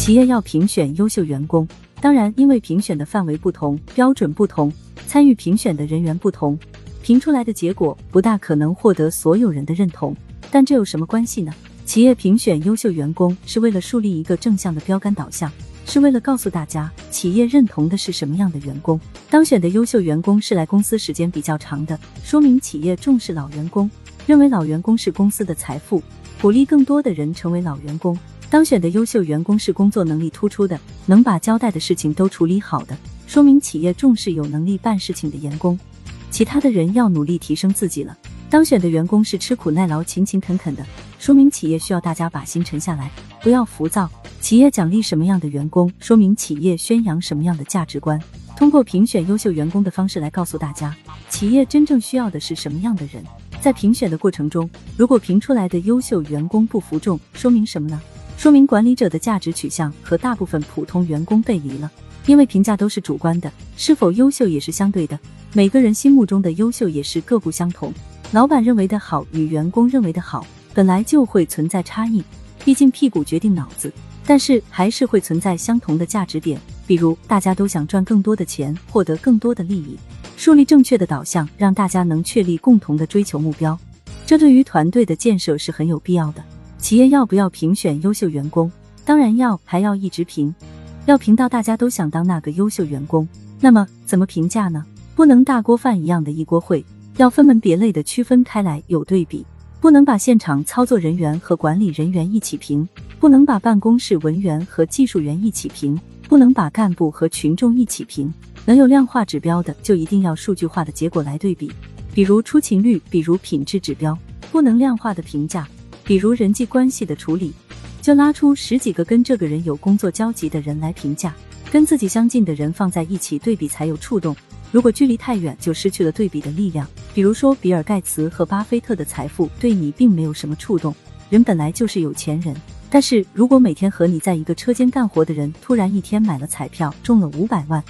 企业要评选优秀员工，当然，因为评选的范围不同，标准不同，参与评选的人员不同，评出来的结果不大可能获得所有人的认同。但这有什么关系呢？企业评选优秀员工是为了树立一个正向的标杆导向，是为了告诉大家企业认同的是什么样的员工。当选的优秀员工是来公司时间比较长的，说明企业重视老员工，认为老员工是公司的财富，鼓励更多的人成为老员工。当选的优秀员工是工作能力突出的，能把交代的事情都处理好的，说明企业重视有能力办事情的员工。其他的人要努力提升自己了。当选的员工是吃苦耐劳、勤勤恳恳的，说明企业需要大家把心沉下来，不要浮躁。企业奖励什么样的员工，说明企业宣扬什么样的价值观。通过评选优秀员工的方式来告诉大家，企业真正需要的是什么样的人。在评选的过程中，如果评出来的优秀员工不服众，说明什么呢？说明管理者的价值取向和大部分普通员工背离了，因为评价都是主观的，是否优秀也是相对的，每个人心目中的优秀也是各不相同。老板认为的好与员工认为的好，本来就会存在差异，毕竟屁股决定脑子。但是还是会存在相同的价值点，比如大家都想赚更多的钱，获得更多的利益。树立正确的导向，让大家能确立共同的追求目标，这对于团队的建设是很有必要的。企业要不要评选优秀员工？当然要，还要一直评，要评到大家都想当那个优秀员工。那么怎么评价呢？不能大锅饭一样的一锅烩，要分门别类的区分开来，有对比。不能把现场操作人员和管理人员一起评，不能把办公室文员和技术员一起评，不能把干部和群众一起评。能有量化指标的，就一定要数据化的结果来对比，比如出勤率，比如品质指标。不能量化的评价。比如人际关系的处理，就拉出十几个跟这个人有工作交集的人来评价，跟自己相近的人放在一起对比才有触动。如果距离太远，就失去了对比的力量。比如说，比尔盖茨和巴菲特的财富对你并没有什么触动，人本来就是有钱人。但是如果每天和你在一个车间干活的人突然一天买了彩票中了五百万，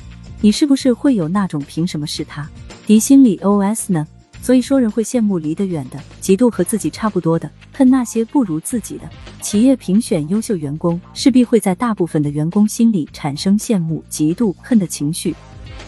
你是不是会有那种凭什么是他？敌心理 OS 呢？所以说，人会羡慕离得远的，嫉妒和自己差不多的，恨那些不如自己的。企业评选优秀员工，势必会在大部分的员工心里产生羡慕、嫉妒、恨的情绪。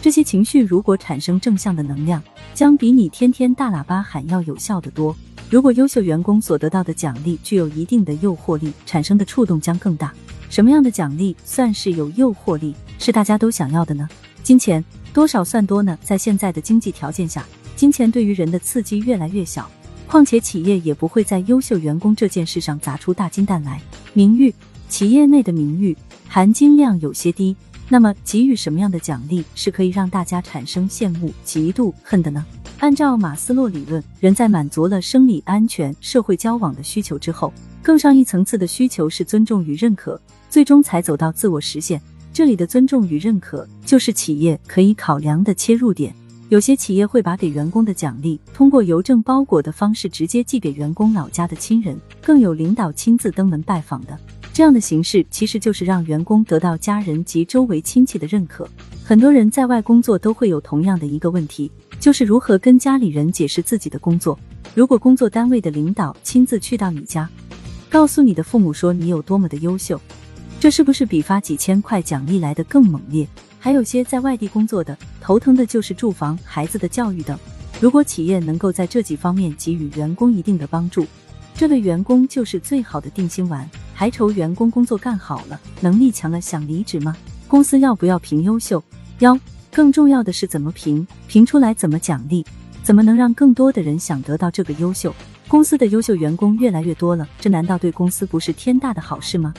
这些情绪如果产生正向的能量，将比你天天大喇叭喊要有效的多。如果优秀员工所得到的奖励具有一定的诱惑力，产生的触动将更大。什么样的奖励算是有诱惑力，是大家都想要的呢？金钱多少算多呢？在现在的经济条件下。金钱对于人的刺激越来越小，况且企业也不会在优秀员工这件事上砸出大金蛋来。名誉，企业内的名誉含金量有些低，那么给予什么样的奖励是可以让大家产生羡慕、嫉妒、恨的呢？按照马斯洛理论，人在满足了生理安全、社会交往的需求之后，更上一层次的需求是尊重与认可，最终才走到自我实现。这里的尊重与认可，就是企业可以考量的切入点。有些企业会把给员工的奖励通过邮政包裹的方式直接寄给员工老家的亲人，更有领导亲自登门拜访的。这样的形式其实就是让员工得到家人及周围亲戚的认可。很多人在外工作都会有同样的一个问题，就是如何跟家里人解释自己的工作。如果工作单位的领导亲自去到你家，告诉你的父母说你有多么的优秀，这是不是比发几千块奖励来的更猛烈？还有些在外地工作的，头疼的就是住房、孩子的教育等。如果企业能够在这几方面给予员工一定的帮助，这对员工就是最好的定心丸。还愁员工工作干好了，能力强了想离职吗？公司要不要评优秀？幺。更重要的是怎么评？评出来怎么奖励？怎么能让更多的人想得到这个优秀？公司的优秀员工越来越多了，这难道对公司不是天大的好事吗？